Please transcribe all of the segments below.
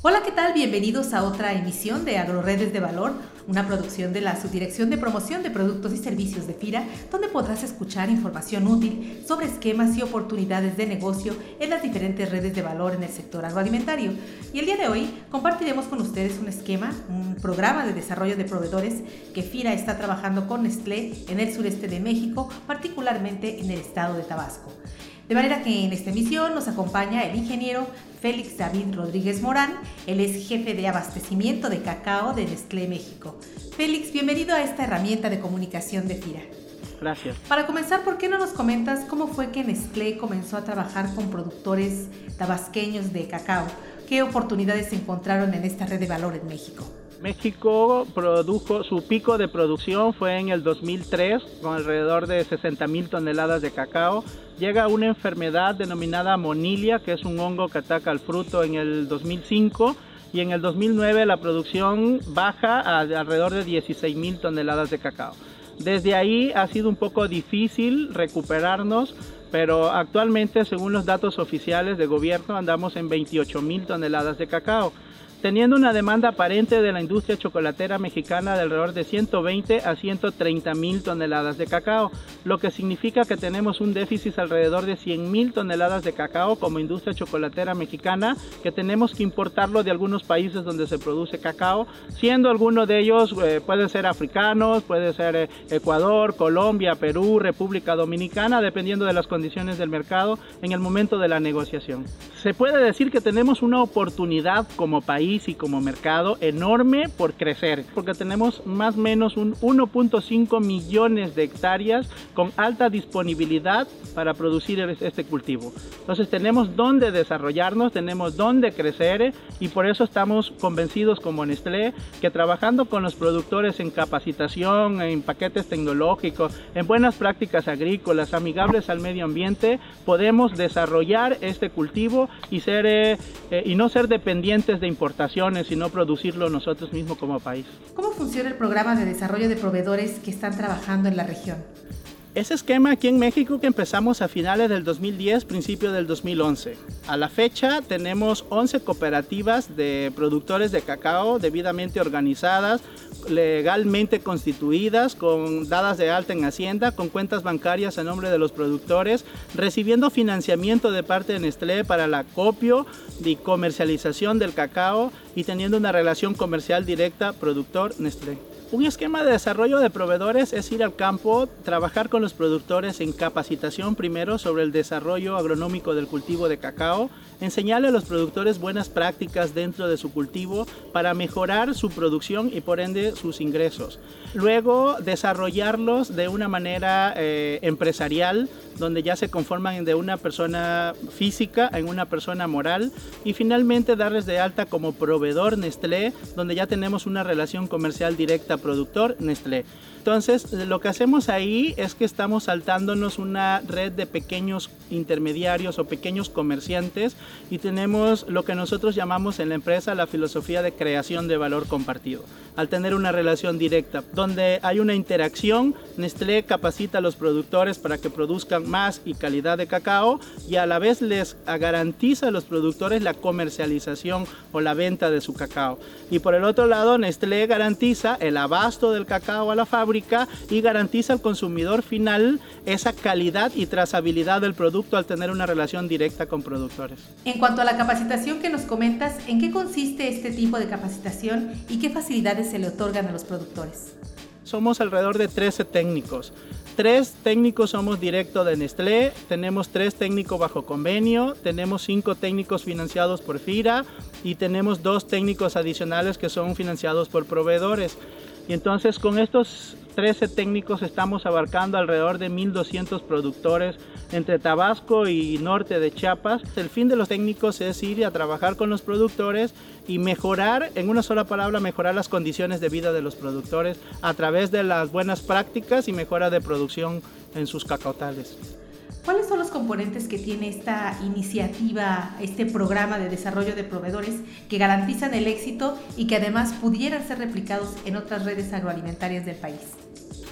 Hola, ¿qué tal? Bienvenidos a otra emisión de Agroredes de Valor, una producción de la Subdirección de Promoción de Productos y Servicios de FIRA, donde podrás escuchar información útil sobre esquemas y oportunidades de negocio en las diferentes redes de valor en el sector agroalimentario. Y el día de hoy compartiremos con ustedes un esquema, un programa de desarrollo de proveedores que FIRA está trabajando con Nestlé en el sureste de México, particularmente en el estado de Tabasco. De manera que en esta emisión nos acompaña el ingeniero Félix David Rodríguez Morán. Él es jefe de abastecimiento de cacao de Nestlé México. Félix, bienvenido a esta herramienta de comunicación de FIRA. Gracias. Para comenzar, ¿por qué no nos comentas cómo fue que Nestlé comenzó a trabajar con productores tabasqueños de cacao? ¿Qué oportunidades se encontraron en esta red de valor en México? México produjo, su pico de producción fue en el 2003 con alrededor de 60 mil toneladas de cacao. Llega una enfermedad denominada monilia, que es un hongo que ataca al fruto en el 2005 y en el 2009 la producción baja a alrededor de 16 mil toneladas de cacao. Desde ahí ha sido un poco difícil recuperarnos, pero actualmente según los datos oficiales de gobierno andamos en 28 mil toneladas de cacao teniendo una demanda aparente de la industria chocolatera mexicana de alrededor de 120 a 130 mil toneladas de cacao, lo que significa que tenemos un déficit alrededor de 100 mil toneladas de cacao como industria chocolatera mexicana, que tenemos que importarlo de algunos países donde se produce cacao, siendo alguno de ellos eh, puede ser africanos, puede ser eh, Ecuador, Colombia, Perú, República Dominicana, dependiendo de las condiciones del mercado en el momento de la negociación. Se puede decir que tenemos una oportunidad como país y como mercado enorme por crecer, porque tenemos más o menos un 1.5 millones de hectáreas con alta disponibilidad para producir este cultivo. Entonces tenemos dónde desarrollarnos, tenemos dónde crecer y por eso estamos convencidos como Nestlé que trabajando con los productores en capacitación, en paquetes tecnológicos, en buenas prácticas agrícolas, amigables al medio ambiente, podemos desarrollar este cultivo y, ser, eh, eh, y no ser dependientes de importación y no producirlo nosotros mismos como país. ¿Cómo funciona el programa de desarrollo de proveedores que están trabajando en la región? Ese esquema aquí en México que empezamos a finales del 2010, principio del 2011. A la fecha tenemos 11 cooperativas de productores de cacao debidamente organizadas, legalmente constituidas, con dadas de alta en Hacienda, con cuentas bancarias a nombre de los productores, recibiendo financiamiento de parte de Nestlé para la copio y comercialización del cacao y teniendo una relación comercial directa productor-Nestlé. Un esquema de desarrollo de proveedores es ir al campo, trabajar con los productores en capacitación primero sobre el desarrollo agronómico del cultivo de cacao, enseñarle a los productores buenas prácticas dentro de su cultivo para mejorar su producción y por ende sus ingresos. Luego desarrollarlos de una manera eh, empresarial donde ya se conforman de una persona física en una persona moral y finalmente darles de alta como proveedor Nestlé, donde ya tenemos una relación comercial directa productor Nestlé. Entonces, lo que hacemos ahí es que estamos saltándonos una red de pequeños intermediarios o pequeños comerciantes y tenemos lo que nosotros llamamos en la empresa la filosofía de creación de valor compartido. Al tener una relación directa, donde hay una interacción, Nestlé capacita a los productores para que produzcan más y calidad de cacao y a la vez les garantiza a los productores la comercialización o la venta de su cacao. Y por el otro lado, Nestlé garantiza el abasto del cacao a la fábrica y garantiza al consumidor final esa calidad y trazabilidad del producto al tener una relación directa con productores. En cuanto a la capacitación que nos comentas, ¿en qué consiste este tipo de capacitación y qué facilidades se le otorgan a los productores? Somos alrededor de 13 técnicos. Tres técnicos somos directo de Nestlé, tenemos tres técnicos bajo convenio, tenemos cinco técnicos financiados por FIRA y tenemos dos técnicos adicionales que son financiados por proveedores. Y entonces con estos 13 técnicos estamos abarcando alrededor de 1.200 productores entre Tabasco y norte de Chiapas. El fin de los técnicos es ir a trabajar con los productores y mejorar, en una sola palabra, mejorar las condiciones de vida de los productores a través de las buenas prácticas y mejora de producción en sus cacautales. ¿Cuáles son los componentes que tiene esta iniciativa, este programa de desarrollo de proveedores que garantizan el éxito y que además pudieran ser replicados en otras redes agroalimentarias del país?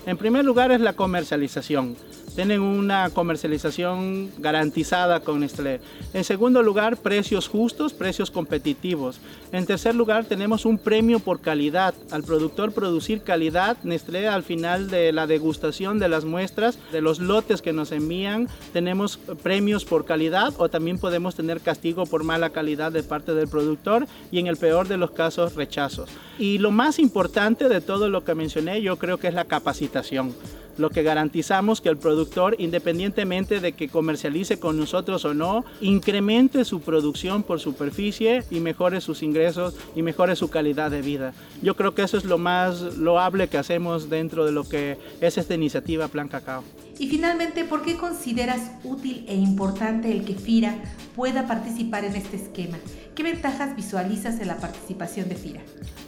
En primer lugar es la comercialización tienen una comercialización garantizada con Nestlé. En segundo lugar, precios justos, precios competitivos. En tercer lugar, tenemos un premio por calidad. Al productor producir calidad, Nestlé al final de la degustación de las muestras, de los lotes que nos envían, tenemos premios por calidad o también podemos tener castigo por mala calidad de parte del productor y en el peor de los casos rechazos. Y lo más importante de todo lo que mencioné yo creo que es la capacitación lo que garantizamos que el productor, independientemente de que comercialice con nosotros o no, incremente su producción por superficie y mejore sus ingresos y mejore su calidad de vida. Yo creo que eso es lo más loable que hacemos dentro de lo que es esta iniciativa Plan Cacao. Y finalmente, ¿por qué consideras útil e importante el que FIRA pueda participar en este esquema? ¿Qué ventajas visualizas en la participación de FIRA?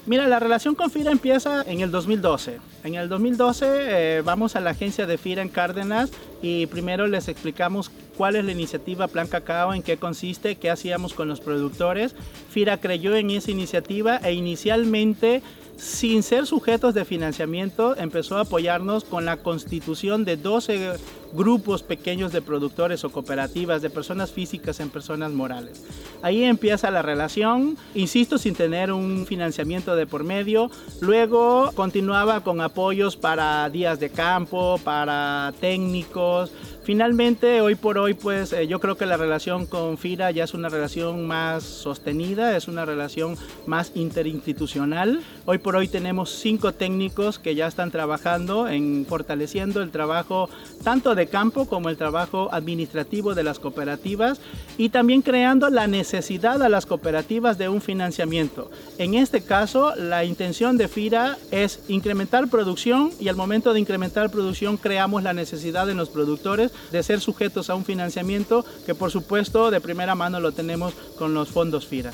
Mira, la relación con FIRA empieza en el 2012. En el 2012 eh, vamos a la agencia de FIRA en Cárdenas y primero les explicamos cuál es la iniciativa Plan Cacao, en qué consiste, qué hacíamos con los productores. FIRA creyó en esa iniciativa e inicialmente sin ser sujetos de financiamiento, empezó a apoyarnos con la constitución de 12 grupos pequeños de productores o cooperativas, de personas físicas en personas morales. Ahí empieza la relación, insisto, sin tener un financiamiento de por medio. Luego continuaba con apoyos para días de campo, para técnicos, Finalmente, hoy por hoy, pues eh, yo creo que la relación con FIRA ya es una relación más sostenida, es una relación más interinstitucional. Hoy por hoy tenemos cinco técnicos que ya están trabajando en fortaleciendo el trabajo tanto de campo como el trabajo administrativo de las cooperativas y también creando la necesidad a las cooperativas de un financiamiento. En este caso, la intención de FIRA es incrementar producción y al momento de incrementar producción creamos la necesidad en los productores de ser sujetos a un financiamiento que por supuesto de primera mano lo tenemos con los fondos FIRA.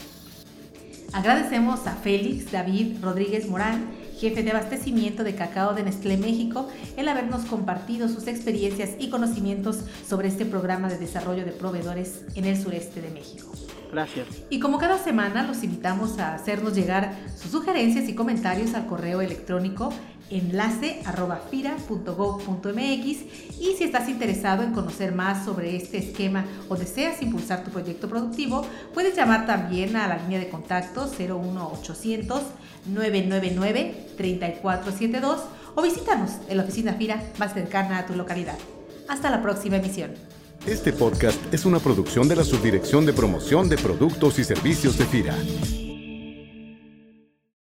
Agradecemos a Félix David Rodríguez Morán, jefe de abastecimiento de cacao de Nestlé México, el habernos compartido sus experiencias y conocimientos sobre este programa de desarrollo de proveedores en el sureste de México. Gracias. Y como cada semana, los invitamos a hacernos llegar sus sugerencias y comentarios al correo electrónico enlace arroba y si estás interesado en conocer más sobre este esquema o deseas impulsar tu proyecto productivo, puedes llamar también a la línea de contacto 01800 999 3472 o visítanos en la oficina FIRA más cercana a tu localidad. Hasta la próxima emisión. Este podcast es una producción de la Subdirección de Promoción de Productos y Servicios de FIRA.